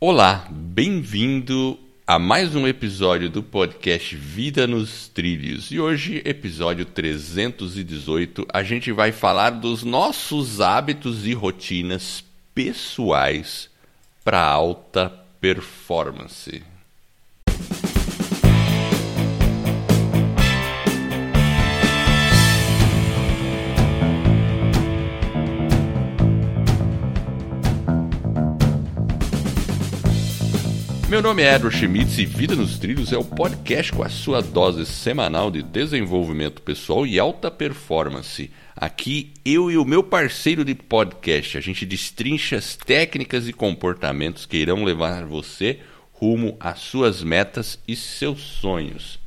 Olá, bem-vindo a mais um episódio do podcast Vida nos Trilhos. E hoje, episódio 318, a gente vai falar dos nossos hábitos e rotinas pessoais para alta performance. Meu nome é Edward Schmitz e Vida nos Trilhos é o podcast com a sua dose semanal de desenvolvimento pessoal e alta performance. Aqui, eu e o meu parceiro de podcast, a gente destrincha as técnicas e comportamentos que irão levar você rumo às suas metas e seus sonhos.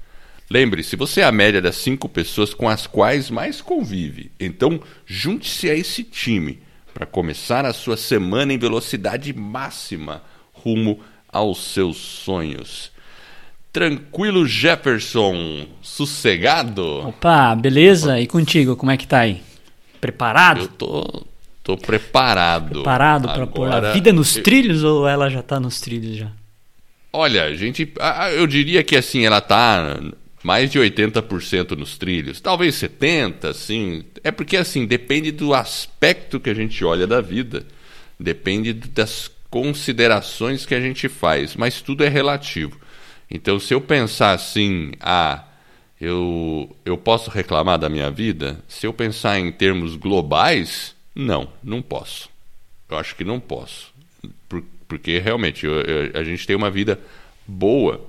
Lembre-se, você é a média das cinco pessoas com as quais mais convive. Então, junte-se a esse time para começar a sua semana em velocidade máxima rumo aos seus sonhos. Tranquilo, Jefferson? Sossegado? Opa, beleza? E contigo, como é que tá aí? Preparado? Eu tô, tô preparado. Preparado para pôr a vida nos eu... trilhos ou ela já tá nos trilhos já? Olha, a gente, eu diria que assim, ela tá mais de 80% nos trilhos, talvez 70, assim. É porque assim, depende do aspecto que a gente olha da vida. Depende das considerações que a gente faz, mas tudo é relativo. Então, se eu pensar assim, ah, eu, eu posso reclamar da minha vida? Se eu pensar em termos globais, não, não posso. Eu acho que não posso. Por, porque realmente eu, eu, a gente tem uma vida boa,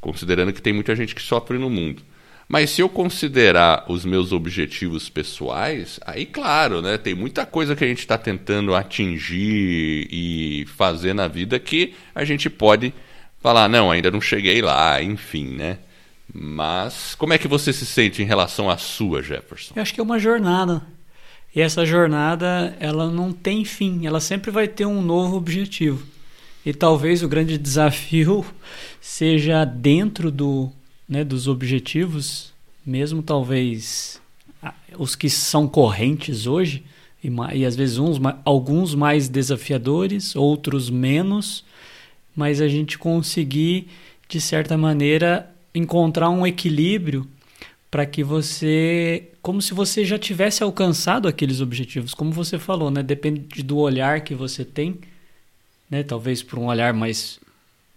considerando que tem muita gente que sofre no mundo. Mas se eu considerar os meus objetivos pessoais, aí claro, né? Tem muita coisa que a gente está tentando atingir e fazer na vida que a gente pode falar, não, ainda não cheguei lá, enfim, né? Mas como é que você se sente em relação à sua, Jefferson? Eu acho que é uma jornada. E essa jornada, ela não tem fim, ela sempre vai ter um novo objetivo. E talvez o grande desafio seja dentro do né, dos objetivos, mesmo talvez os que são correntes hoje, e, e às vezes uns, alguns mais desafiadores, outros menos, mas a gente conseguir, de certa maneira, encontrar um equilíbrio para que você, como se você já tivesse alcançado aqueles objetivos, como você falou, né? Depende do olhar que você tem, né? Talvez por um olhar mais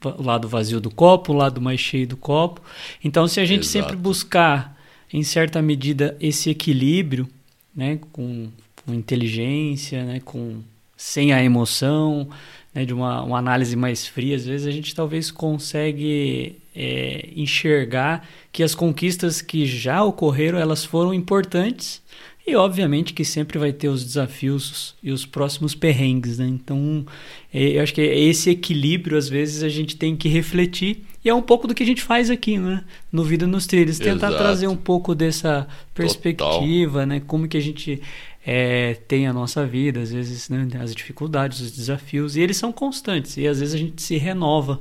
o lado vazio do copo, o lado mais cheio do copo. Então, se a gente Exato. sempre buscar, em certa medida, esse equilíbrio, né, com, com inteligência, né, com sem a emoção, né, de uma, uma análise mais fria, às vezes a gente talvez consegue é, enxergar que as conquistas que já ocorreram elas foram importantes e obviamente que sempre vai ter os desafios e os próximos perrengues, né? Então, é, eu acho que é esse equilíbrio, às vezes, a gente tem que refletir. E é um pouco do que a gente faz aqui, né? No Vida nos Trilhos. Tentar Exato. trazer um pouco dessa perspectiva, Total. né? Como que a gente é, tem a nossa vida, às vezes, né? as dificuldades, os desafios. E eles são constantes. E às vezes a gente se renova.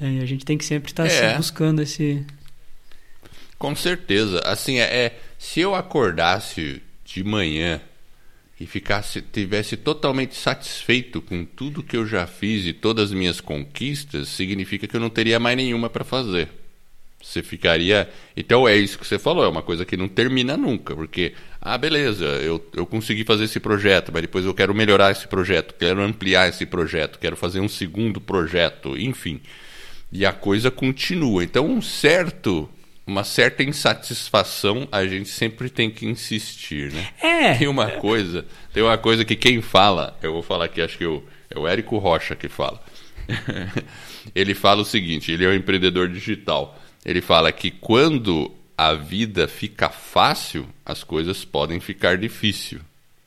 Né? a gente tem que sempre estar é. buscando esse... Com certeza. Assim, é, é se eu acordasse de manhã e ficasse tivesse totalmente satisfeito com tudo que eu já fiz e todas as minhas conquistas, significa que eu não teria mais nenhuma para fazer. Você ficaria. Então é isso que você falou, é uma coisa que não termina nunca, porque, ah, beleza, eu, eu consegui fazer esse projeto, mas depois eu quero melhorar esse projeto, quero ampliar esse projeto, quero fazer um segundo projeto, enfim. E a coisa continua. Então, um certo uma certa insatisfação a gente sempre tem que insistir, né? É. Tem uma coisa, tem uma coisa que quem fala, eu vou falar aqui, acho que eu, é o Érico Rocha que fala. ele fala o seguinte, ele é um empreendedor digital. Ele fala que quando a vida fica fácil, as coisas podem ficar difícil.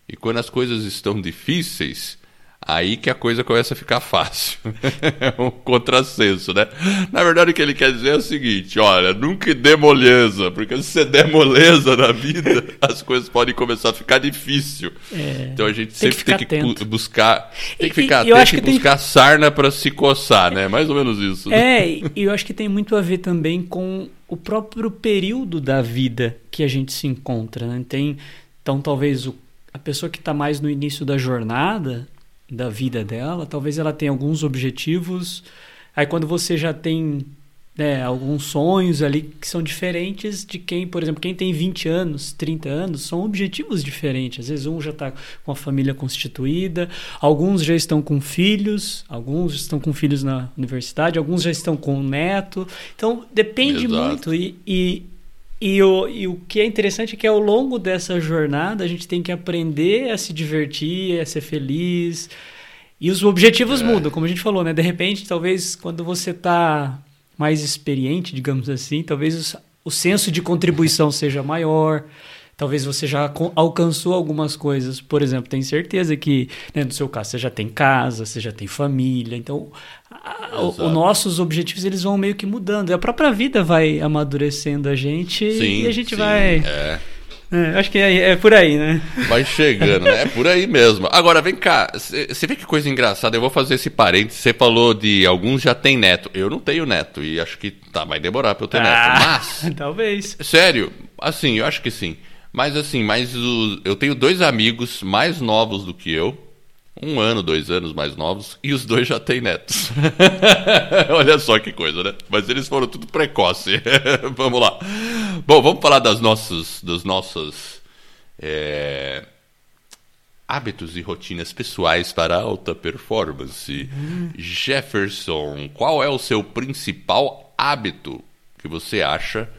E quando as coisas estão difíceis, Aí que a coisa começa a ficar fácil. é um contrassenso, né? Na verdade, o que ele quer dizer é o seguinte: olha, nunca dê moleza, porque se você der moleza na vida, as coisas podem começar a ficar difícil. É, então a gente tem sempre que tem que buscar. Tem que ficar e, atento e buscar tem... sarna para se coçar, né? Mais ou menos isso. É, e eu acho que tem muito a ver também com o próprio período da vida que a gente se encontra. Né? Tem, então, talvez o, a pessoa que está mais no início da jornada da vida dela, talvez ela tenha alguns objetivos. Aí quando você já tem né, alguns sonhos ali que são diferentes de quem, por exemplo, quem tem 20 anos, 30 anos, são objetivos diferentes. Às vezes um já está com a família constituída, alguns já estão com filhos, alguns estão com filhos na universidade, alguns já estão com um neto. Então depende Exato. muito. E, e, e, o, e o que é interessante é que ao longo dessa jornada a gente tem que aprender a se divertir, a ser feliz. E os objetivos é. mudam, como a gente falou, né? De repente, talvez quando você está mais experiente, digamos assim, talvez o senso de contribuição seja maior. Talvez você já alcançou algumas coisas. Por exemplo, tem certeza que, né, no seu caso, você já tem casa, você já tem família. Então, os nossos objetivos eles vão meio que mudando. A própria vida vai amadurecendo a gente sim, e a gente sim, vai. É. É, acho que é, é, por aí, né? Vai chegando, né? É por aí mesmo. Agora, vem cá, você vê que coisa engraçada, eu vou fazer esse parênteses. Você falou de alguns já tem neto. Eu não tenho neto e acho que tá, vai demorar pra eu ter ah, neto. Mas. Talvez. Sério, assim, eu acho que sim. Mas assim, mas eu tenho dois amigos mais novos do que eu um ano, dois anos mais novos, e os dois já têm netos. Olha só que coisa, né? Mas eles foram tudo precoce. vamos lá. Bom, vamos falar das nossas, dos nossos é, hábitos e rotinas pessoais para alta performance. Jefferson, qual é o seu principal hábito que você acha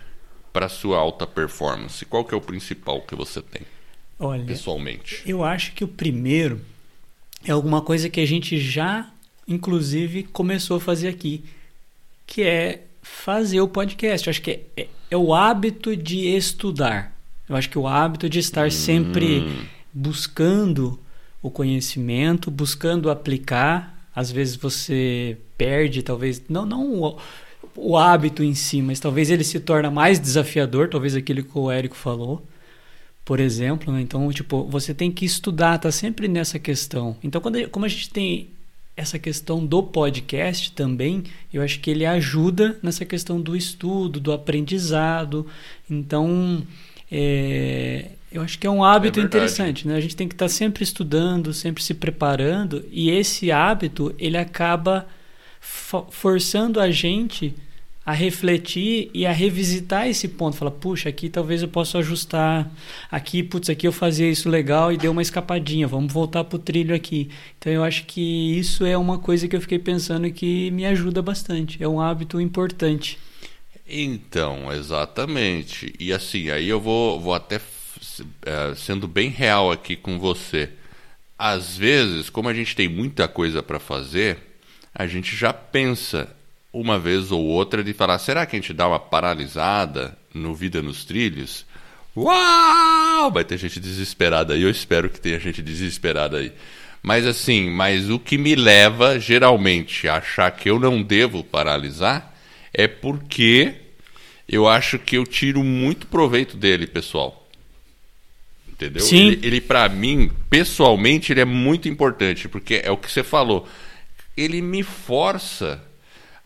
para sua alta performance? Qual que é o principal que você tem? Olha, pessoalmente. Eu acho que o primeiro é alguma coisa que a gente já, inclusive, começou a fazer aqui, que é fazer o podcast. Eu acho que é, é, é o hábito de estudar. Eu acho que o hábito de estar hum. sempre buscando o conhecimento, buscando aplicar. Às vezes você perde, talvez, não, não o, hábito em si, mas talvez ele se torna mais desafiador, talvez aquilo que o Érico falou por exemplo. Né? Então, tipo, você tem que estudar, tá sempre nessa questão. Então, quando, como a gente tem essa questão do podcast também, eu acho que ele ajuda nessa questão do estudo, do aprendizado. Então, é, eu acho que é um hábito é interessante, né? A gente tem que estar tá sempre estudando, sempre se preparando, e esse hábito ele acaba forçando a gente a refletir e a revisitar esse ponto. Falar, puxa, aqui talvez eu possa ajustar. Aqui, putz, aqui eu fazia isso legal e deu uma escapadinha. Vamos voltar pro trilho aqui. Então eu acho que isso é uma coisa que eu fiquei pensando que me ajuda bastante. É um hábito importante. Então, exatamente. E assim, aí eu vou, vou até é, sendo bem real aqui com você. Às vezes, como a gente tem muita coisa para fazer, a gente já pensa uma vez ou outra de falar: será que a gente dá uma paralisada no Vida nos Trilhos? Uau! Vai ter gente desesperada aí. Eu espero que tenha gente desesperada aí. Mas assim, mas o que me leva geralmente a achar que eu não devo paralisar é porque eu acho que eu tiro muito proveito dele, pessoal. Entendeu? Sim. Ele, ele para mim, pessoalmente, ele é muito importante, porque é o que você falou. Ele me força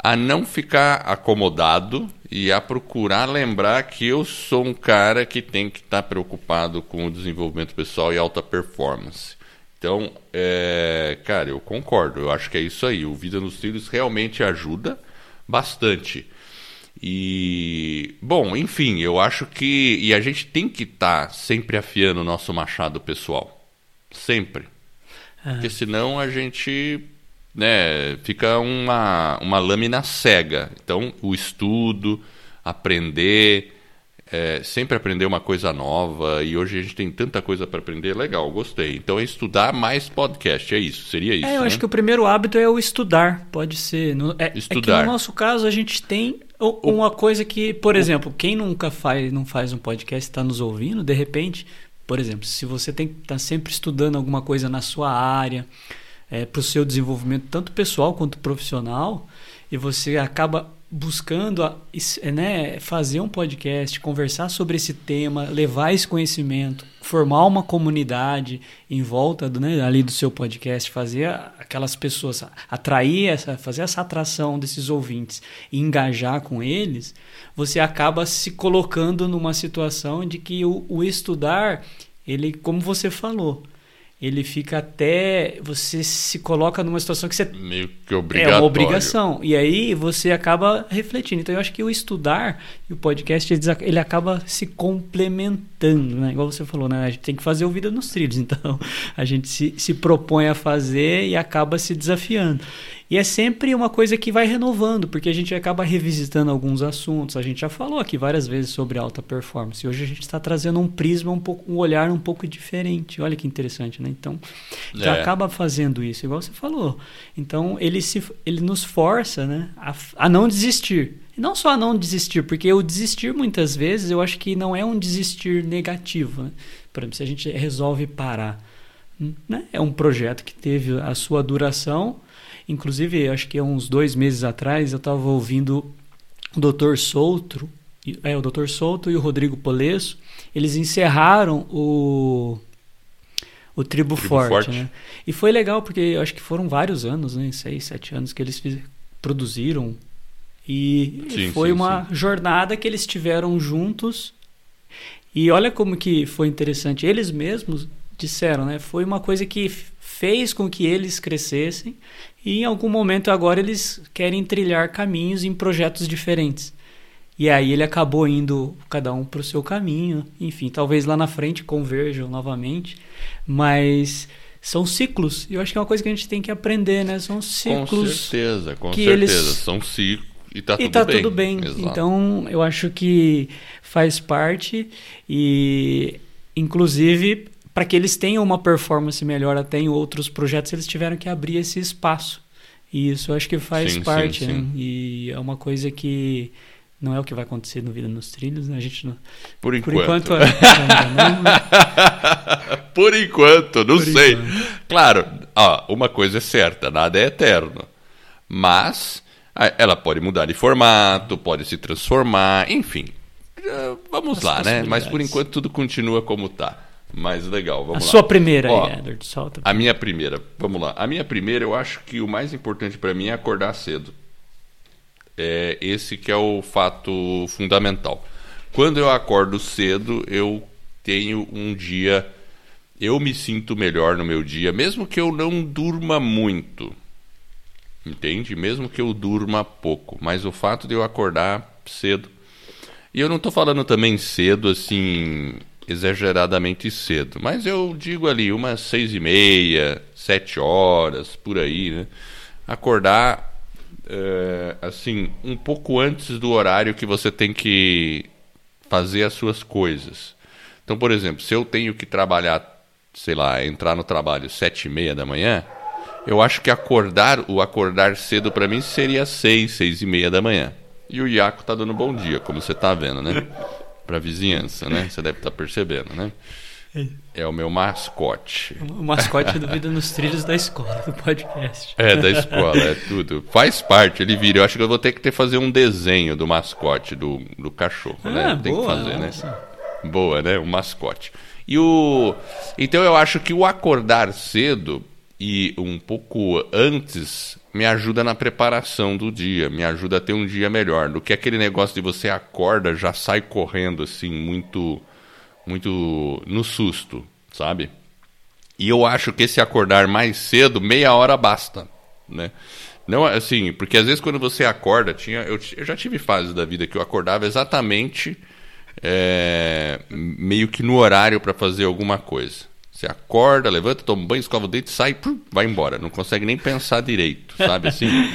a não ficar acomodado e a procurar lembrar que eu sou um cara que tem que estar tá preocupado com o desenvolvimento pessoal e alta performance. Então, é, cara, eu concordo. Eu acho que é isso aí. O Vida nos Trilhos realmente ajuda bastante. E, bom, enfim, eu acho que. E a gente tem que estar tá sempre afiando o nosso machado pessoal. Sempre. É. Porque senão a gente né, fica uma, uma lâmina cega. Então, o estudo, aprender, é, sempre aprender uma coisa nova. E hoje a gente tem tanta coisa para aprender. Legal, gostei. Então, é estudar mais podcast. É isso, seria isso. É, eu né? acho que o primeiro hábito é o estudar. Pode ser. No, é, estudar. É que no nosso caso, a gente tem uma coisa que, por exemplo, quem nunca faz, não faz um podcast está nos ouvindo, de repente, por exemplo, se você tem que estar tá sempre estudando alguma coisa na sua área é, para o seu desenvolvimento, tanto pessoal quanto profissional, e você acaba buscando a, né, fazer um podcast, conversar sobre esse tema, levar esse conhecimento, formar uma comunidade em volta do, né, ali do seu podcast, fazer aquelas pessoas, atrair essa, fazer essa atração desses ouvintes e engajar com eles, você acaba se colocando numa situação de que o, o estudar, ele, como você falou, ele fica até. Você se coloca numa situação que você. Meio que obrigatório. É uma obrigação. E aí você acaba refletindo. Então eu acho que o estudar e o podcast ele acaba se complementando, né? Igual você falou, né? A gente tem que fazer o Vida nos Trilhos. Então a gente se, se propõe a fazer e acaba se desafiando. E é sempre uma coisa que vai renovando, porque a gente acaba revisitando alguns assuntos. A gente já falou aqui várias vezes sobre alta performance. E hoje a gente está trazendo um prisma, um, pouco, um olhar um pouco diferente. Olha que interessante, né? Então, é. acaba fazendo isso, igual você falou. Então, ele, se, ele nos força né, a, a não desistir. E não só a não desistir, porque o desistir muitas vezes eu acho que não é um desistir negativo. Né? Por exemplo, se a gente resolve parar. Né? É um projeto que teve a sua duração Inclusive, acho que há uns dois meses atrás eu estava ouvindo o Dr. Souto, é, o Dr. Souto e o Rodrigo Polesso, eles encerraram o o Tribo, Tribo Forte, Forte. Né? E foi legal porque acho que foram vários anos, né? Seis, sete anos que eles fiz, produziram e sim, foi sim, uma sim. jornada que eles tiveram juntos. E olha como que foi interessante. Eles mesmos disseram, né? Foi uma coisa que fez com que eles crescessem e em algum momento agora eles querem trilhar caminhos em projetos diferentes. E aí ele acabou indo cada um para o seu caminho, enfim, talvez lá na frente converjam novamente, mas são ciclos. E eu acho que é uma coisa que a gente tem que aprender, né? São ciclos. Com certeza, com certeza. Eles... São ciclos. E tá, tudo, tá bem. tudo bem. Então, eu acho que faz parte e, inclusive, para que eles tenham uma performance melhor até em outros projetos, eles tiveram que abrir esse espaço. E isso acho que faz sim, parte, sim, né? Sim. E é uma coisa que não é o que vai acontecer no Vida nos Trilhos, né? A gente não... Por enquanto. Por enquanto, é, Por enquanto não Por sei. Enquanto. Claro, ó, uma coisa é certa, nada é eterno. Mas ela pode mudar de formato, pode se transformar, enfim. Vamos As lá, né? Mas por enquanto tudo continua como está mais legal. Vamos a lá. sua primeira Ó, aí, Edward, solta. A minha primeira, vamos lá. A minha primeira, eu acho que o mais importante para mim é acordar cedo. É esse que é o fato fundamental. Quando eu acordo cedo, eu tenho um dia, eu me sinto melhor no meu dia, mesmo que eu não durma muito. Entende? Mesmo que eu durma pouco, mas o fato de eu acordar cedo. E eu não estou falando também cedo assim, exageradamente cedo. Mas eu digo ali umas seis e meia, sete horas, por aí, né? Acordar é, assim um pouco antes do horário que você tem que fazer as suas coisas. Então, por exemplo, se eu tenho que trabalhar, sei lá, entrar no trabalho sete e meia da manhã, eu acho que acordar, o acordar cedo para mim seria seis, seis e meia da manhã. E o Iaco tá dando bom dia, como você tá vendo, né? Para a vizinhança, né? Você deve estar tá percebendo, né? É. é o meu mascote. O mascote do Vida nos Trilhos da escola, do podcast. É, da escola, é tudo. Faz parte, ele vira. Eu acho que eu vou ter que ter fazer um desenho do mascote do, do cachorro, né? ah, né? Tem boa, que fazer, nossa. né? Boa, né? O mascote. E o. Então eu acho que o acordar cedo e um pouco antes me ajuda na preparação do dia, me ajuda a ter um dia melhor. Do que aquele negócio de você acorda, já sai correndo assim, muito muito no susto, sabe? E eu acho que esse acordar mais cedo, meia hora basta, né? Não assim, porque às vezes quando você acorda, tinha eu, eu já tive fases da vida que eu acordava exatamente é, meio que no horário para fazer alguma coisa. Você acorda, levanta, toma um banho, escova o dente, sai, pum, vai embora. Não consegue nem pensar direito, sabe assim?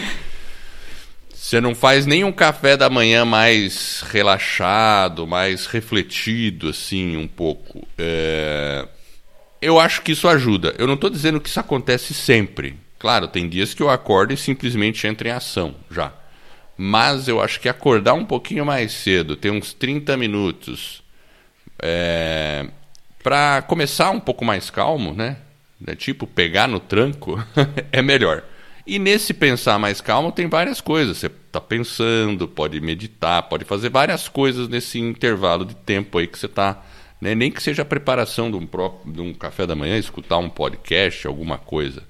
Você não faz nem um café da manhã mais relaxado, mais refletido, assim, um pouco. É... Eu acho que isso ajuda. Eu não estou dizendo que isso acontece sempre. Claro, tem dias que eu acordo e simplesmente entro em ação já. Mas eu acho que acordar um pouquinho mais cedo, ter uns 30 minutos, é, para começar um pouco mais calmo, né? É tipo, pegar no tranco é melhor. E nesse pensar mais calmo tem várias coisas. Você está pensando, pode meditar, pode fazer várias coisas nesse intervalo de tempo aí que você está. Né? Nem que seja a preparação de um, próprio, de um café da manhã, escutar um podcast, alguma coisa.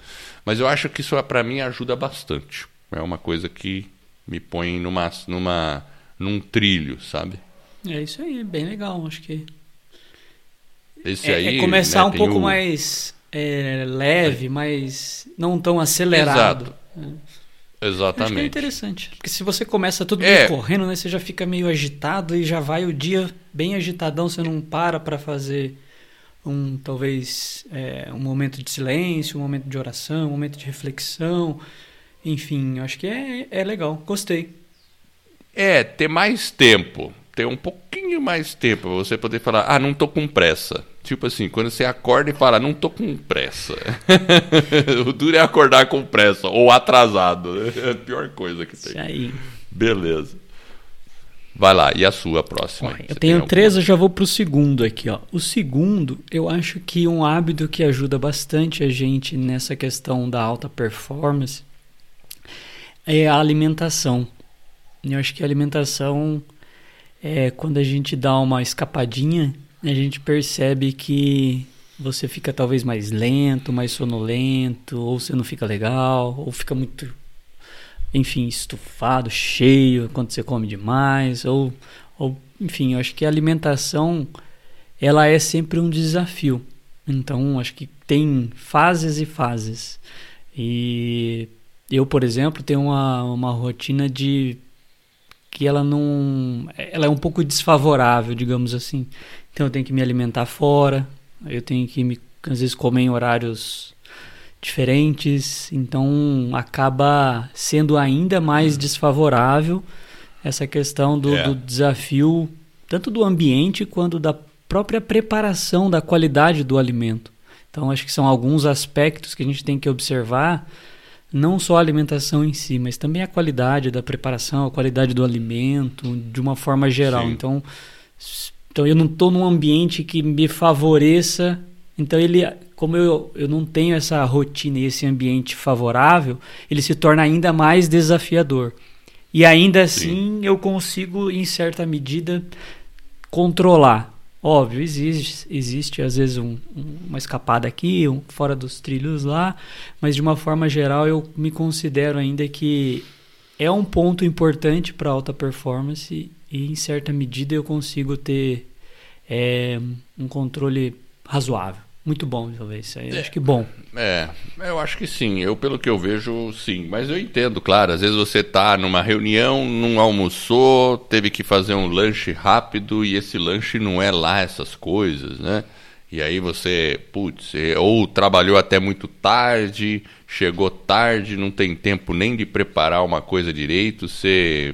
Mas eu acho que isso para mim ajuda bastante. É uma coisa que me põe numa, numa, num trilho, sabe? É isso aí, bem legal. Acho que esse é, aí, é começar né, um pouco o... mais é, leve, mais não tão acelerado. Exato. Exatamente. Acho que é interessante. Porque se você começa tudo É. correndo, né? Você já fica meio agitado e já vai o dia bem agitadão, você não para para fazer um, talvez, é, um momento de silêncio, um momento de oração, um momento de reflexão. Enfim, acho que é, é legal. Gostei. É, ter mais tempo. Ter um pouquinho mais tempo pra você poder falar, ah, não tô com pressa. Tipo assim, quando você acorda e fala, não tô com pressa. o duro é acordar com pressa ou atrasado. É a pior coisa que Isso tem. aí. Beleza. Vai lá, e a sua próxima? Olha, eu tenho três, eu já vou pro segundo aqui, ó. O segundo, eu acho que um hábito que ajuda bastante a gente nessa questão da alta performance é a alimentação. Eu acho que a alimentação é quando a gente dá uma escapadinha, a gente percebe que você fica talvez mais lento, mais sonolento, ou você não fica legal, ou fica muito enfim, estufado, cheio quando você come demais, ou, ou enfim, eu acho que a alimentação ela é sempre um desafio. Então, acho que tem fases e fases. E eu, por exemplo, tenho uma, uma rotina de que ela não, ela é um pouco desfavorável, digamos assim. Então, eu tenho que me alimentar fora, eu tenho que me às vezes comer em horários diferentes, então acaba sendo ainda mais desfavorável essa questão do, É. do desafio, tanto do ambiente quanto da própria preparação da qualidade do alimento. Então, acho que são alguns aspectos que a gente tem que observar, não só a alimentação em si, mas também a qualidade da preparação, a qualidade do alimento, de uma forma geral. Sim. Então, então, eu não estou num ambiente que me favoreça. Então, ele, como eu, eu não tenho essa rotina e esse ambiente favorável, ele se torna ainda mais desafiador. E ainda assim, eu consigo, em certa medida, controlar. Óbvio, existe, existe às vezes um- um- uma escapada aqui, um, fora dos trilhos lá, mas de uma forma geral eu me considero ainda que é um ponto importante para alta performance e em certa medida eu consigo ter é, um controle razoável. Muito bom, talvez. Isso aí eu É. acho que bom. É, eu acho que sim. Eu, pelo que eu vejo, sim. Mas eu entendo, claro. Às vezes você tá numa reunião, não almoçou, teve que fazer um lanche rápido e esse lanche não é lá essas coisas, né? E aí você, putz, é, ou trabalhou até muito tarde, chegou tarde, não tem tempo nem de preparar uma coisa direito, você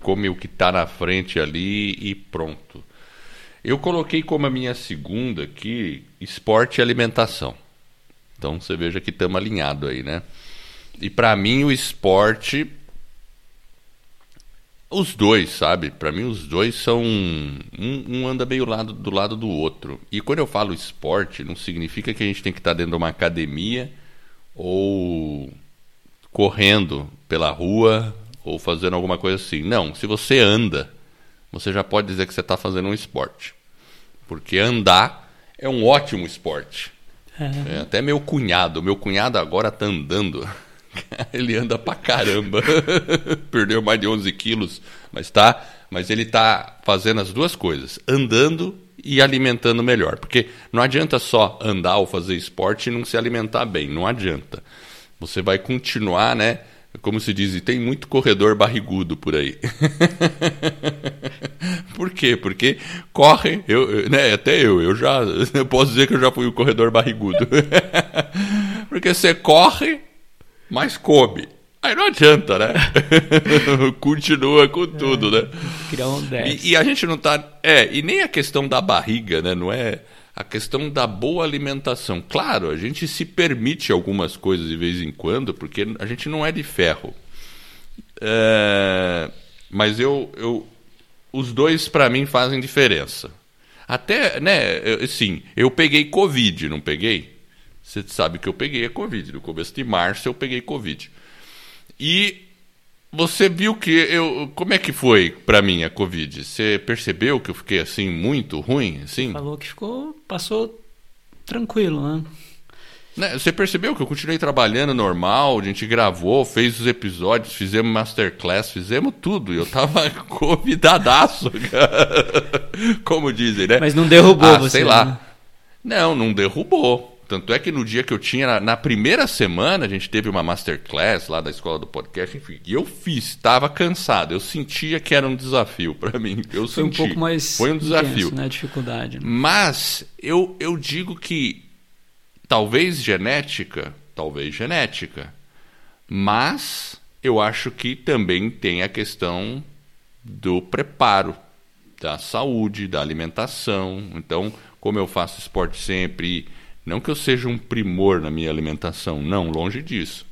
come o que tá na frente ali e pronto. Eu coloquei como a minha segunda aqui esporte e alimentação. Então você veja que estamos alinhados aí, né? E para mim o esporte. Os dois, sabe? Para mim os dois são. Um, um anda meio lado, do lado do outro. E quando eu falo esporte, não significa que a gente tem que estar dentro de uma academia ou correndo pela rua ou fazendo alguma coisa assim. Não, se você anda, você já pode dizer que você está fazendo um esporte. Porque andar é um ótimo esporte. É. É, até meu cunhado, meu cunhado agora tá andando. ele anda pra caramba. Perdeu mais de 11 quilos, mas tá. Mas ele tá fazendo as duas coisas, andando e alimentando melhor. Porque não adianta só andar ou fazer esporte e não se alimentar bem. Não adianta. Você vai continuar, né? Como se diz, tem muito corredor barrigudo por aí. Por quê? Porque corre, eu, né, até eu, eu já eu posso dizer que eu já fui o corredor barrigudo. Porque você corre, mas come. Aí não adianta, né? Continua com tudo, né? Criar um 10. E, e a gente não tá. É, e nem a questão da barriga, né? Não é a questão da boa alimentação. Claro, a gente se permite algumas coisas de vez em quando, porque a gente não é de ferro. É, mas eu, eu. Os dois, para mim, fazem diferença. Até, né? Assim, eu peguei Covid, não peguei? Você sabe que eu peguei a Covid. No começo de março eu peguei Covid. E você viu que eu. Como é que foi pra mim a Covid? Você percebeu que eu fiquei assim muito ruim? Assim? Falou que ficou, passou tranquilo, né? Né, Você percebeu que eu continuei trabalhando normal, a gente gravou, fez os episódios, fizemos masterclass, fizemos tudo. E eu tava convidadaço, cara. Como dizem, né? Mas não derrubou ah, você, Sei lá. né? Não, não derrubou. Tanto é que no dia que eu tinha, na, na primeira semana, a gente teve uma masterclass lá da escola do podcast, enfim, e eu fiz, estava cansado, eu sentia que era um desafio para mim. Eu foi senti. um pouco mais foi um desafio, intenso, né? Dificuldade. Né? Mas eu, eu digo que talvez genética, talvez genética, mas eu acho que também tem a questão do preparo, da saúde, da alimentação. Então, como eu faço esporte sempre, não que eu seja um primor na minha alimentação, não, longe disso.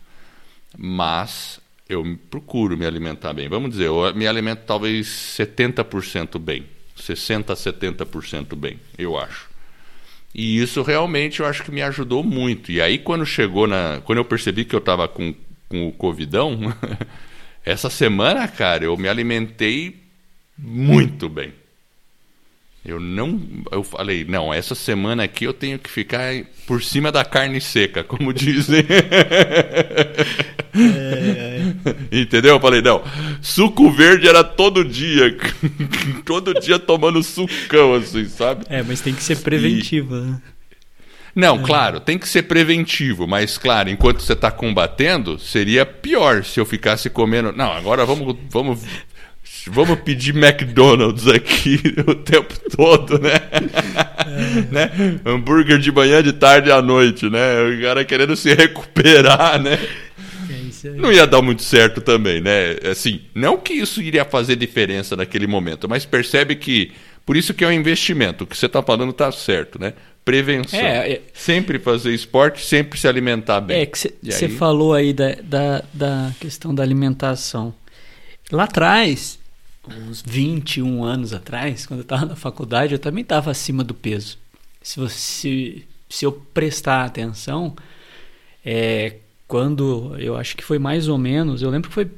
Mas eu procuro me alimentar bem. Vamos dizer, eu me alimento talvez 70% bem, 60 a 70% bem, eu acho. E isso realmente eu acho que me ajudou muito. E aí quando chegou na, quando eu percebi que eu estava com, com o covidão, essa semana, cara, eu me alimentei muito bem. Eu não. Eu falei, não, essa semana aqui eu tenho que ficar por cima da carne seca, como dizem. É, é. Entendeu? Eu falei, não. Suco verde era todo dia. todo dia tomando sucão, assim, sabe? É, mas tem que ser preventivo, e... né? Não, é. claro, tem que ser preventivo, mas claro, enquanto você está combatendo, seria pior se eu ficasse comendo. Não, agora vamos, vamos vamos pedir McDonald's aqui o tempo todo, né? É. né? Hambúrguer de manhã, de tarde e à noite, né? O cara querendo se recuperar, né? É não ia dar muito certo também, né? Assim, não que isso iria fazer diferença naquele momento, mas percebe que por isso que é um investimento. O que você está falando está certo, né? Prevenção. É, é... Sempre fazer esporte, sempre se alimentar bem. É que você aí... falou aí da, da, da questão da alimentação. Lá atrás, uns 21 anos atrás, quando eu estava na faculdade, eu também estava acima do peso. Se, você, se eu prestar atenção, é, quando eu acho que foi mais ou menos, eu lembro que foi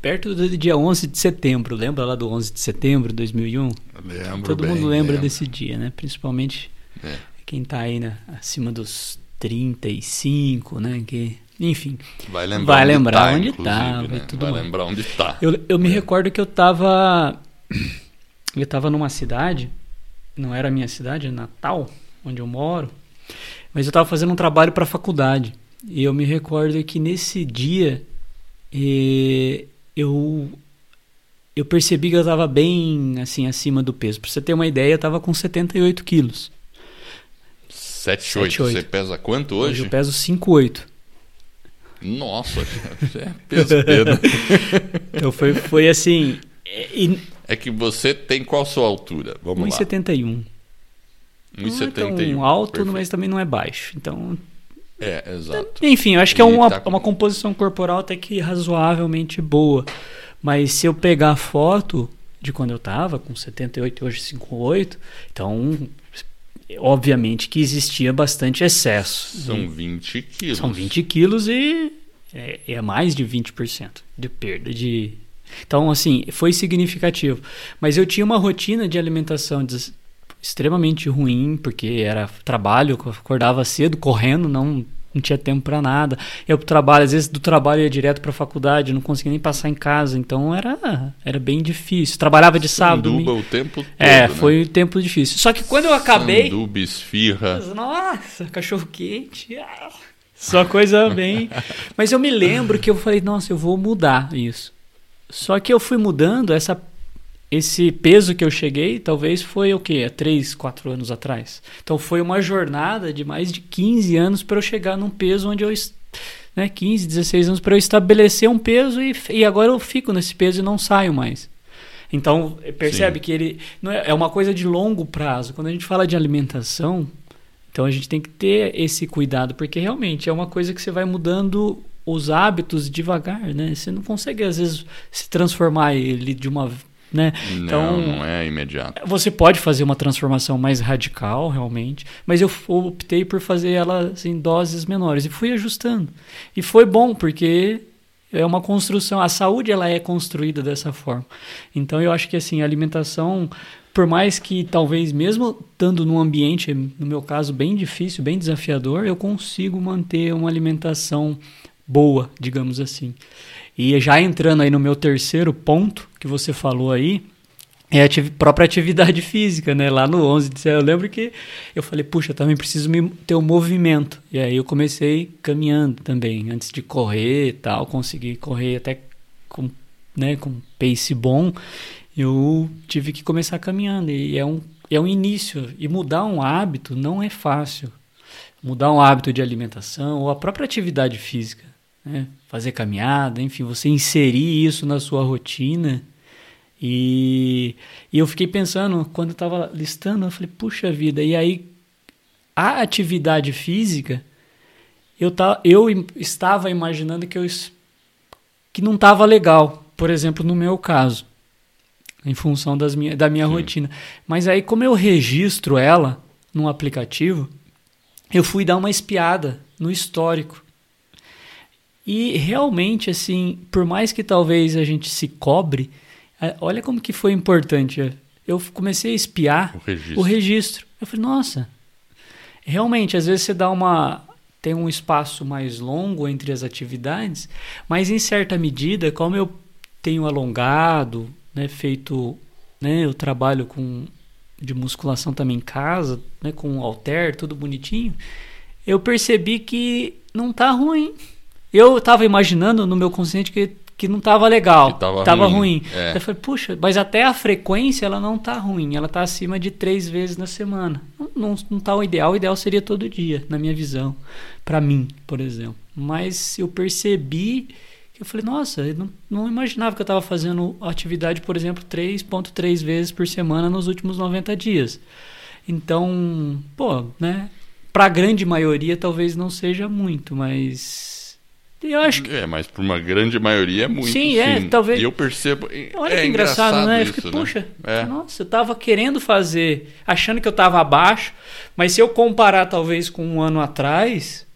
perto do dia 11 de setembro, lembra lá do 11 de setembro de 2001? Lembro Todo bem, mundo lembra lembro. desse dia, né? Principalmente é. quem está aí né, acima dos 35, né? Que enfim. Vai lembrar, vai lembrar onde está. Né? Vai, vai lembrar onde está. Eu, eu me é. recordo que eu estava eu estava numa cidade, não era a minha cidade, é Natal, onde eu moro, mas eu estava fazendo um trabalho para a faculdade. E eu me recordo que nesse dia eh, eu eu percebi que eu estava bem assim acima do peso. Para você ter uma ideia, eu estava com 78 quilos. 7, 8. Você pesa quanto hoje? Hoje eu peso 5,8. Nossa, é peso Pedro. então foi, foi assim. E... É que você tem qual sua altura? Vamos 1,71. 1,71. Não é tão alto, Perfeito. mas também não é baixo. Então. É, exato. Enfim, eu acho que é uma, tá com... uma composição corporal até que razoavelmente boa. Mas se eu pegar a foto de quando eu tava, com 78 e hoje 58, então obviamente que existia bastante excesso. São 20 quilos. São 20 quilos e é, é mais de 20% de perda de. Então, assim, foi significativo. Mas eu tinha uma rotina de alimentação extremamente ruim, porque era trabalho, acordava cedo, correndo, não não tinha tempo para nada. Eu trabalho, às vezes do trabalho ia direto para a faculdade, não conseguia nem passar em casa, então era era bem difícil. Trabalhava de sábado. Sanduba o tempo todo. É, né? foi um tempo difícil. Só que quando eu acabei. Sanduba, esfirra. Nossa, cachorro quente. Ah, só coisa bem. Mas eu me lembro que eu falei, nossa, eu vou mudar isso. Só que eu fui mudando essa esse peso que eu cheguei, talvez foi o quê? Há 3, 4 anos atrás. Então foi uma jornada de mais de 15 anos para eu chegar num peso onde eu. Né, 15, 16 anos para eu estabelecer um peso e, e agora eu fico nesse peso e não saio mais. Então, percebe Sim. que ele não é, é uma coisa de longo prazo. Quando a gente fala de alimentação, então a gente tem que ter esse cuidado, porque realmente é uma coisa que você vai mudando os hábitos devagar, né? Você não consegue às vezes se transformar ele de uma né? Não, então, não é imediato. Você pode fazer uma transformação mais radical, realmente, mas eu optei por fazer ela assim, em doses menores e fui ajustando. E foi bom, porque é uma construção, a saúde ela é construída dessa forma. Então eu acho que assim, a alimentação, por mais que talvez mesmo estando num ambiente, no meu caso, bem difícil, bem desafiador, eu consigo manter uma alimentação boa, digamos assim. E já entrando aí no meu terceiro ponto que você falou aí, é a própria atividade física, né? Lá no 11 de eu lembro que eu falei, puxa, também preciso me, ter um movimento. E aí eu comecei caminhando também, antes de correr e tal, consegui correr até com, né, com pace bom, eu tive que começar caminhando. E é um, é um início. E mudar um hábito não é fácil. Mudar um hábito de alimentação ou a própria atividade física, né? fazer caminhada, enfim, você inserir isso na sua rotina e, e eu fiquei pensando, quando eu estava listando, eu falei, puxa vida, e aí a atividade física, eu, tá, eu estava imaginando que, eu, que não estava legal, por exemplo, no meu caso, em função das minha, da minha Sim. rotina. Mas aí, como eu registro ela num aplicativo, eu fui dar uma espiada no histórico. E realmente, assim, por mais que talvez a gente se cobre, é, olha como que foi importante. Eu comecei a espiar o registro. o registro. Eu falei, nossa, realmente, às vezes você dá uma. tem um espaço mais longo entre as atividades, mas em certa medida, como eu tenho alongado, né, feito. Né, eu trabalho com de musculação também em casa, né, com alter, tudo bonitinho, eu percebi que não tá ruim. Eu estava imaginando no meu consciente que que não estava legal, estava ruim. ruim. É. Eu falei, puxa, mas até a frequência ela não está ruim, ela está acima de três vezes na semana. Não, não, não tá o ideal, o ideal seria todo dia, na minha visão, para mim, por exemplo. Mas eu percebi que eu falei, nossa, eu não, não imaginava que eu estava fazendo atividade, por exemplo, 3.3 vezes por semana nos últimos 90 dias. Então, pô, né? Para a grande maioria talvez não seja muito, mas eu acho que... É, mas para uma grande maioria é muito. Sim, sim. é, talvez. E eu percebo. Olha é que engraçado, engraçado né? Isso, eu fiquei, né? puxa, é. nossa, eu estava querendo fazer, achando que eu estava abaixo, mas se eu comparar talvez com um ano atrás,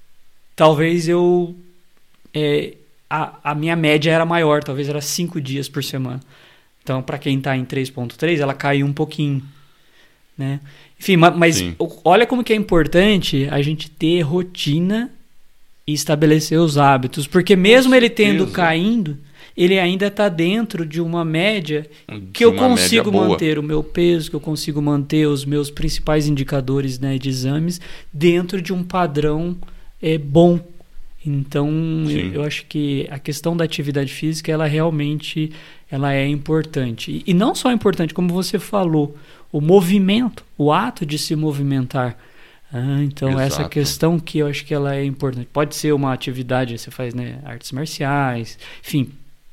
talvez eu. É, a, a minha média era maior, talvez era cinco dias por semana. Então, para quem está em 3.3, ela caiu um pouquinho. Né? Enfim, mas, mas olha como que é importante a gente ter rotina e estabelecer os hábitos. Porque mesmo ele tendo caindo, ele ainda está dentro de uma média que de eu consigo manter o meu peso, que eu consigo manter os meus principais indicadores né, de exames dentro de um padrão é, bom. Então, eu, eu, acho que a questão da atividade física, ela realmente ela é importante. E, e não só importante, como você falou, o movimento, o ato de se movimentar. Ah, então Exato. essa questão que eu acho que ela é importante. Pode ser uma atividade, você faz né, artes marciais, enfim,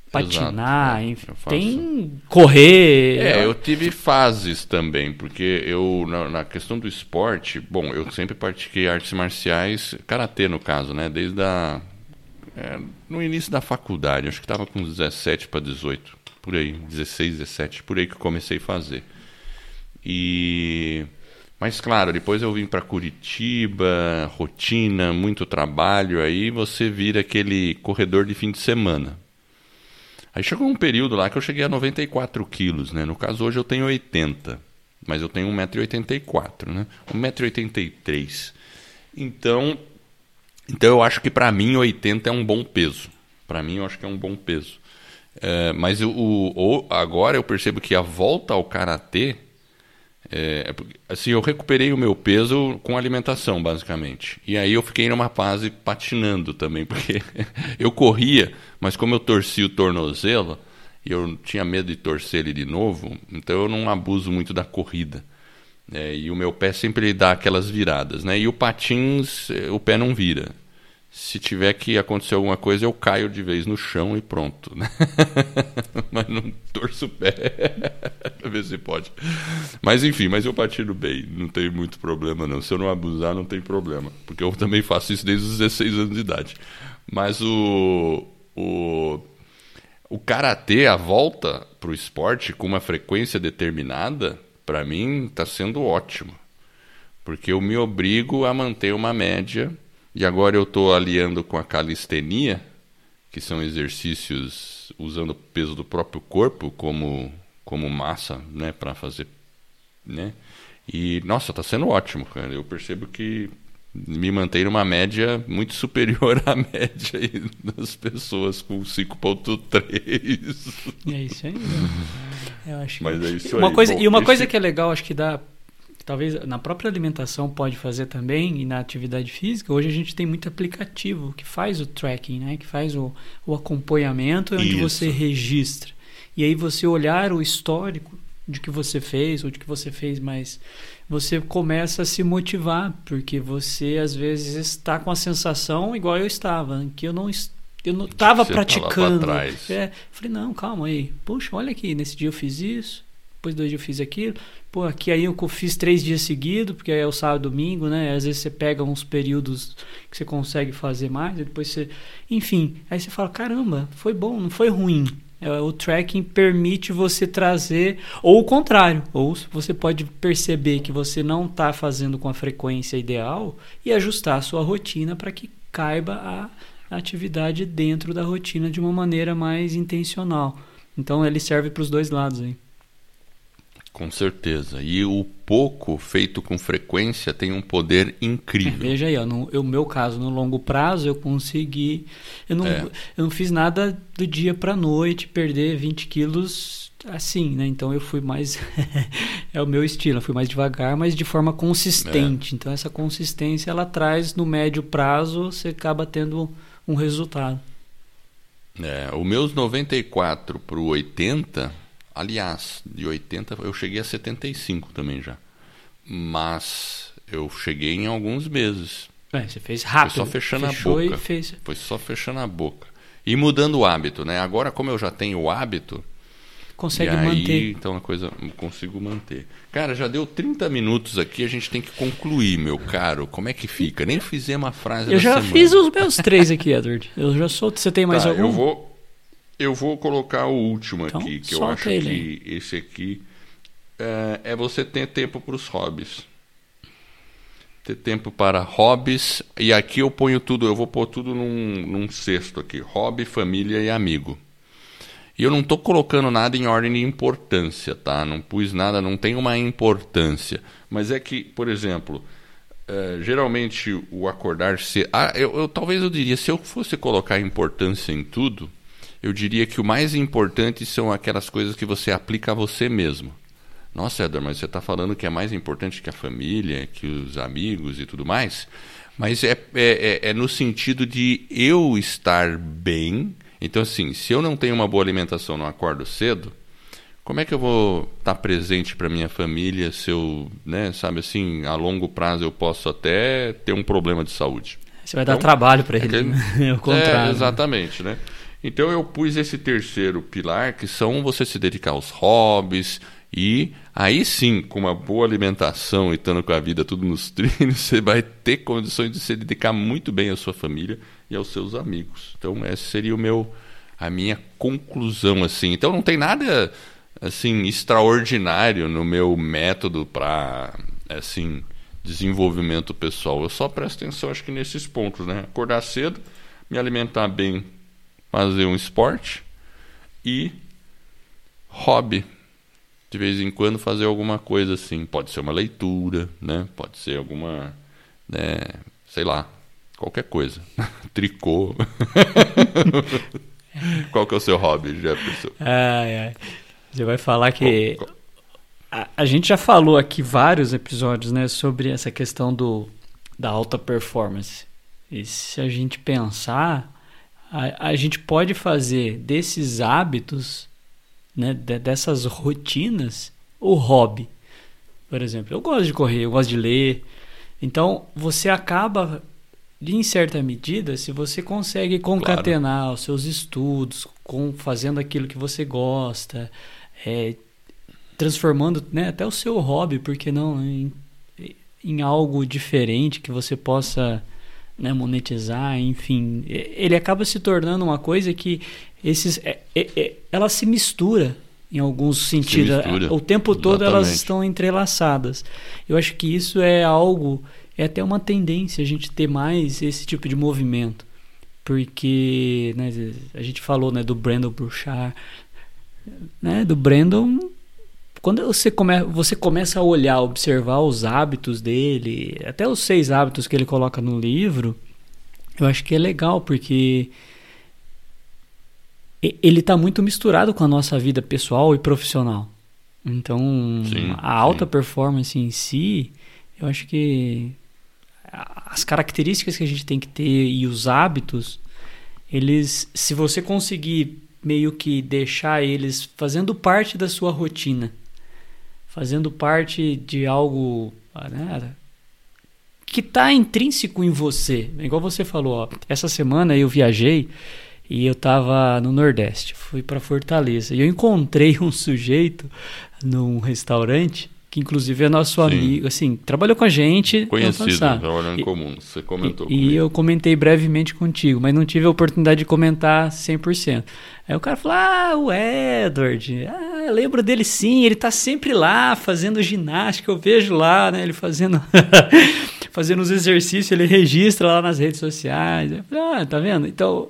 patinar, Exato, enfim, tem correr. É, eu tive fases também, porque eu na, na, questão do esporte, bom, eu sempre pratiquei artes marciais, karatê no caso, né, desde a é, no início da faculdade, acho que estava com 17 para 18, por aí, 16, 17, por aí que eu comecei a fazer. E mas claro, depois eu vim para Curitiba, rotina, muito trabalho, aí você vira aquele corredor de fim de semana. Aí chegou um período lá que eu cheguei a 94 quilos, né? No caso hoje eu tenho 80, mas eu tenho 1,84m, né? 1,83m. Então, então eu acho que para mim 80 é um bom peso. Para mim eu acho que é um bom peso. É, mas o, o, agora eu percebo que a volta ao karatê é, é assim, eu recuperei o meu peso com alimentação, basicamente. E aí eu fiquei numa fase patinando também, porque eu corria, mas como eu torci o tornozelo, eu tinha medo de torcer ele de novo, então eu não abuso muito da corrida. É, e o meu pé sempre dá aquelas viradas, né? E o patins, é, o pé não vira se tiver que acontecer alguma coisa, eu caio de vez no chão e pronto. Né? mas não torço o pé. pra ver se pode. Mas enfim, mas eu patino bem. Não tem muito problema, não. Se eu não abusar, não tem problema. Porque eu também faço isso desde os 16 anos de idade. Mas o. O, o karatê, a volta pro esporte com uma frequência determinada, para mim, está sendo ótimo. Porque eu me obrigo a manter uma média e agora eu estou aliando com a calistenia, que são exercícios usando o peso do próprio corpo como, como massa, né, para fazer, né? E nossa, está sendo ótimo, cara. Eu percebo que me mantém numa média muito superior à média das pessoas com 5.3. É isso aí. Né? Eu acho Mas é isso uma aí. coisa Bom, E uma esse- coisa que é legal, acho que dá. Talvez na própria alimentação pode fazer também, e na atividade física, hoje a gente tem muito aplicativo que faz o tracking, né? Que faz o, o acompanhamento onde Isso. você registra. E aí você olhar o histórico de que você fez, ou de que você fez mais, você começa a se motivar, porque você às vezes está com a sensação igual eu estava, que eu não es- eu não estava praticando. trás. É, falei, não, calma aí. Puxa, olha aqui, nesse dia eu fiz isso, depois dois dias eu fiz aquilo. Pô, aqui aí eu fiz três dias seguidos, porque é o sábado e domingo, né? Às vezes você pega uns períodos que você consegue fazer mais, depois você. Enfim, aí você fala, caramba, foi bom, não foi ruim. É, O tracking permite você trazer, ou o contrário, ou você pode perceber que você não está fazendo com a frequência ideal e ajustar a sua rotina para que caiba a atividade dentro da rotina de uma maneira mais intencional. Então ele serve para os dois lados aí. Com certeza. E o pouco feito com frequência tem um poder incrível. Veja aí, eu- meu caso, no longo prazo, eu consegui. Eu não, É. eu não fiz nada do dia para noite, perder 20 quilos assim, né? Então eu fui mais. é o meu estilo, eu fui mais devagar, mas de forma consistente. Então essa consistência ela traz no médio prazo, você acaba tendo um resultado. É, o meus 94 pro 80, aliás, de 80 eu cheguei a 75 também já. Mas eu cheguei em alguns meses. É, você fez rápido. Foi só fechando a fechou boca. E fez. Foi só fechando a boca. E mudando o hábito, né? Agora, como eu já tenho o hábito, Consegue aí, manter. então a coisa consigo manter. Cara, já deu 30 minutos aqui, a gente tem que concluir, meu caro. Como é que fica? Nem fizemos a frase Eu já semana. fiz os meus três aqui, Edward. Eu já solto. Você tem mais Tá, algum? Eu vou, eu vou colocar o último Então, aqui, que eu acho ele que esse aqui é, é você ter tempo para os hobbies. Ter tempo para hobbies. E aqui eu ponho tudo, eu vou pôr tudo num, num cesto aqui: hobby, família e amigo. E eu não estou colocando nada em ordem de importância, tá? Não pus nada, não tem uma importância. Mas é que, por exemplo, eh, geralmente o acordar cedo. Ah, eu, eu- talvez eu diria, se eu fosse colocar importância em tudo, eu diria que o mais importante são aquelas coisas que você aplica a você mesmo. Nossa, Edward, mas você está falando que é mais importante que a família, que os amigos e tudo mais. Mas é, é, é- é no sentido de eu estar bem. Então, assim, se eu não tenho uma boa alimentação, não acordo cedo, como é que eu vou estar presente para minha família se eu, né, sabe assim, a longo prazo eu posso até ter um problema de saúde? Você vai dar Então, trabalho para é ele. que- né? É o contrário. É, exatamente, né? Então eu pus esse terceiro pilar, que são você se dedicar aos hobbies e aí sim, com uma boa alimentação e estando com a vida tudo nos trilhos, você vai ter condições de se dedicar muito bem à sua família e aos seus amigos. Então esse seria o meu a minha conclusão assim. Então não tem nada assim extraordinário no meu método para assim desenvolvimento pessoal. Eu só presto atenção acho que nesses pontos, né? Acordar cedo, me alimentar bem, fazer um esporte e hobby. De vez em quando fazer alguma coisa assim. Pode ser uma leitura, né? Pode ser alguma, né? sei lá, qualquer coisa. Tricô. Qual que é o seu hobby, Jefferson? Ai, ai. Você vai falar que. Qual- A, a gente já falou aqui vários episódios, né, sobre essa questão do, da alta performance. E se a gente pensar, a, a gente pode fazer desses hábitos, né, de- dessas rotinas, o hobby. Por exemplo, eu gosto de correr, eu gosto de ler. Então, você acaba, em certa medida, se você consegue concatenar os seus estudos, com fazendo aquilo que você gosta, é, transformando né, até o seu hobby, porque não, em, em algo diferente que você possa né, monetizar, enfim, ele acaba se tornando uma coisa que esses, é- é- é- ela se mistura em alguns sentidos. O tempo todo elas exatamente. estão entrelaçadas. Eu acho que isso é algo, é até uma tendência a gente ter mais esse tipo de movimento. Porque né, a gente falou né, do Brandon Burchard, né, do Brandon quando você, come, você começa a olhar, observar os hábitos dele, até os seis hábitos que ele coloca no livro, eu acho que é legal, porque ele está muito misturado com a nossa vida pessoal e profissional. Então, Sim, a alta sim. performance em si, eu acho que as características que a gente tem que ter e os hábitos, eles, se você conseguir meio que deixar eles fazendo parte da sua rotina, fazendo parte de algo né, que está intrínseco em você. Igual você falou, ó, essa semana eu viajei e eu estava no Nordeste, fui para Fortaleza e eu encontrei um sujeito num restaurante que inclusive é nosso Sim. amigo, assim, trabalhou com a gente ano Conhecido, passado. trabalhando em comum. Você comentou e, e comigo. eu comentei brevemente contigo, mas não tive a oportunidade de comentar 100%. Aí o cara falou: Ah, o Edward, ah, eu lembro dele sim, ele tá sempre lá fazendo ginástica, eu vejo lá, né? Ele fazendo, fazendo os exercícios, ele registra lá nas redes sociais. Eu falei, ah, tá vendo? Então.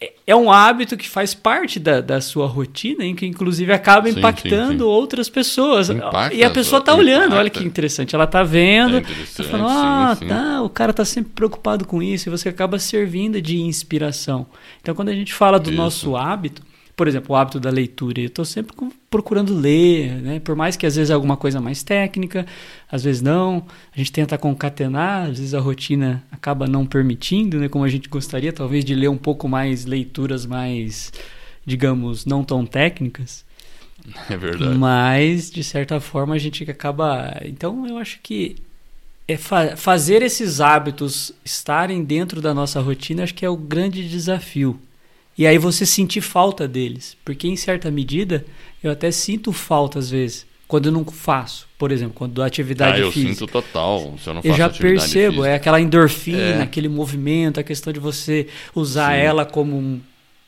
É- É um hábito que faz parte da, da sua rotina, em que inclusive acaba Sim, impactando sim, sim. outras pessoas. Impacta, e a pessoa tá olhando, olha que interessante. Ela tá vendo, É tá falando, ah, tá, o cara tá sempre preocupado com isso e você acaba servindo de inspiração. Então, quando a gente fala do Isso. nosso hábito, por exemplo, o hábito da leitura, eu estou sempre procurando ler, né? Por mais que às vezes é alguma coisa mais técnica, às vezes não. A gente tenta concatenar, às vezes a rotina acaba não permitindo, né? Como a gente gostaria, talvez, de ler um pouco mais leituras mais, digamos, não tão técnicas. É verdade. Mas, de certa forma, a gente acaba. Então, eu acho que é fa- fazer esses hábitos estarem dentro da nossa rotina, acho que é o grande desafio. E aí você sentir falta deles. Porque, em certa medida, eu até sinto falta às vezes, quando eu não faço. Por exemplo, quando dou atividade Ah, eu física. sinto total. Se eu não Eu faço já atividade percebo, física. é aquela endorfina, É. aquele movimento, a questão de você usar Sim. ela como um-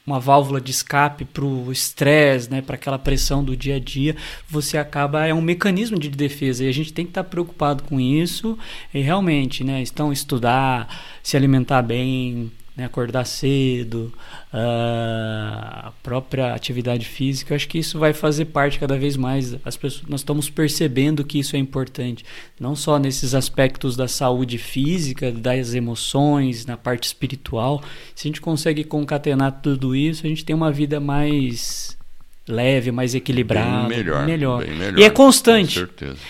uma válvula de escape para o estresse, né, para aquela pressão do dia a dia, você acaba é um mecanismo de defesa e a gente tem que estar preocupado com isso e realmente, né, então estudar, se alimentar bem, né, acordar cedo, ah, a própria atividade física, acho que isso vai fazer parte cada vez mais. As pessoas, nós estamos percebendo que isso é importante, não só nesses aspectos da saúde física, das emoções, na parte espiritual. Se a gente consegue concatenar tudo isso, a gente tem uma vida mais leve, mais equilibrada, Bem melhor, melhor. bem melhor, E é constante.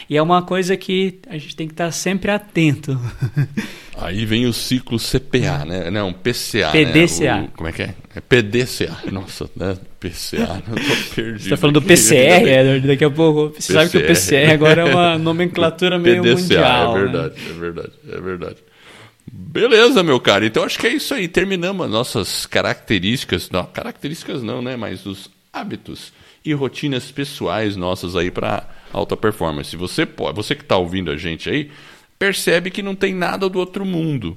E é uma coisa que a gente tem que estar sempre atento. Aí vem o ciclo CPA, né? Não, PCA. PDCA. Né? O- como é que é? É PDCA. Nossa, né? PCA. Não tô perdido. Você tá falando do. PCR, Edward, daqui a pouco. Você sabe que o PCR. PCR agora é uma nomenclatura meio PDCA, mundial. é né? verdade, é verdade, é verdade. Beleza, meu cara. Então acho que é isso aí. Terminamos as nossas características. Não, características não, né? Mas os hábitos e rotinas pessoais nossas aí para alta performance. Você pode, você que está ouvindo a gente aí, percebe que não tem nada do outro mundo.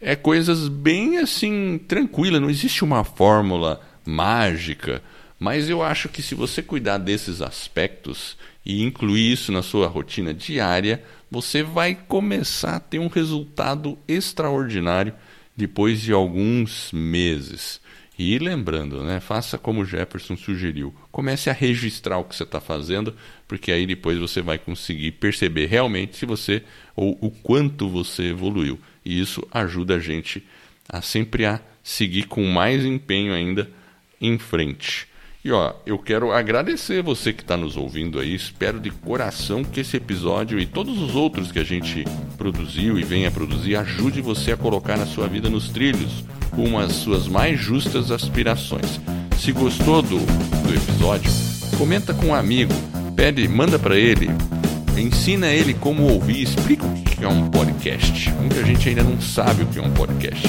É coisas bem assim tranquila. Não existe uma fórmula mágica. Mas eu acho que se você cuidar desses aspectos e incluir isso na sua rotina diária, você vai começar a ter um resultado extraordinário depois de alguns meses. E lembrando, né, faça como Jefferson sugeriu. Comece a registrar o que você está fazendo, porque aí depois você vai conseguir perceber realmente se você ou o quanto você evoluiu. E isso ajuda a gente a sempre a seguir com mais empenho ainda em frente. E ó, eu quero agradecer você que está nos ouvindo aí. Espero de coração que esse episódio e todos os outros que a gente produziu e venha produzir ajude você a colocar a sua vida nos trilhos com as suas mais justas aspirações. Se gostou do, do episódio, comenta com um amigo, pede, manda para ele, ensina ele como ouvir, explica o que é um podcast. Muita gente ainda não sabe o que é um podcast.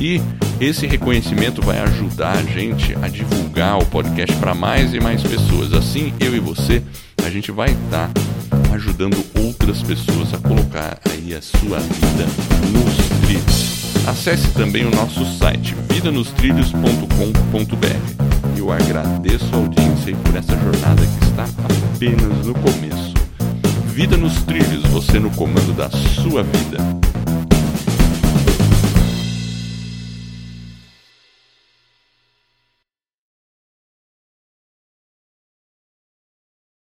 E esse reconhecimento vai ajudar a gente a divulgar o podcast para mais e mais pessoas. Assim, eu e você, a gente vai estar ajudando outras pessoas a colocar aí a sua vida nos trilhos. Acesse também o nosso site vidanostrilhos.com.br. Eu agradeço a audiência e por essa jornada que está apenas no começo. Vida nos trilhos, você no comando da sua vida.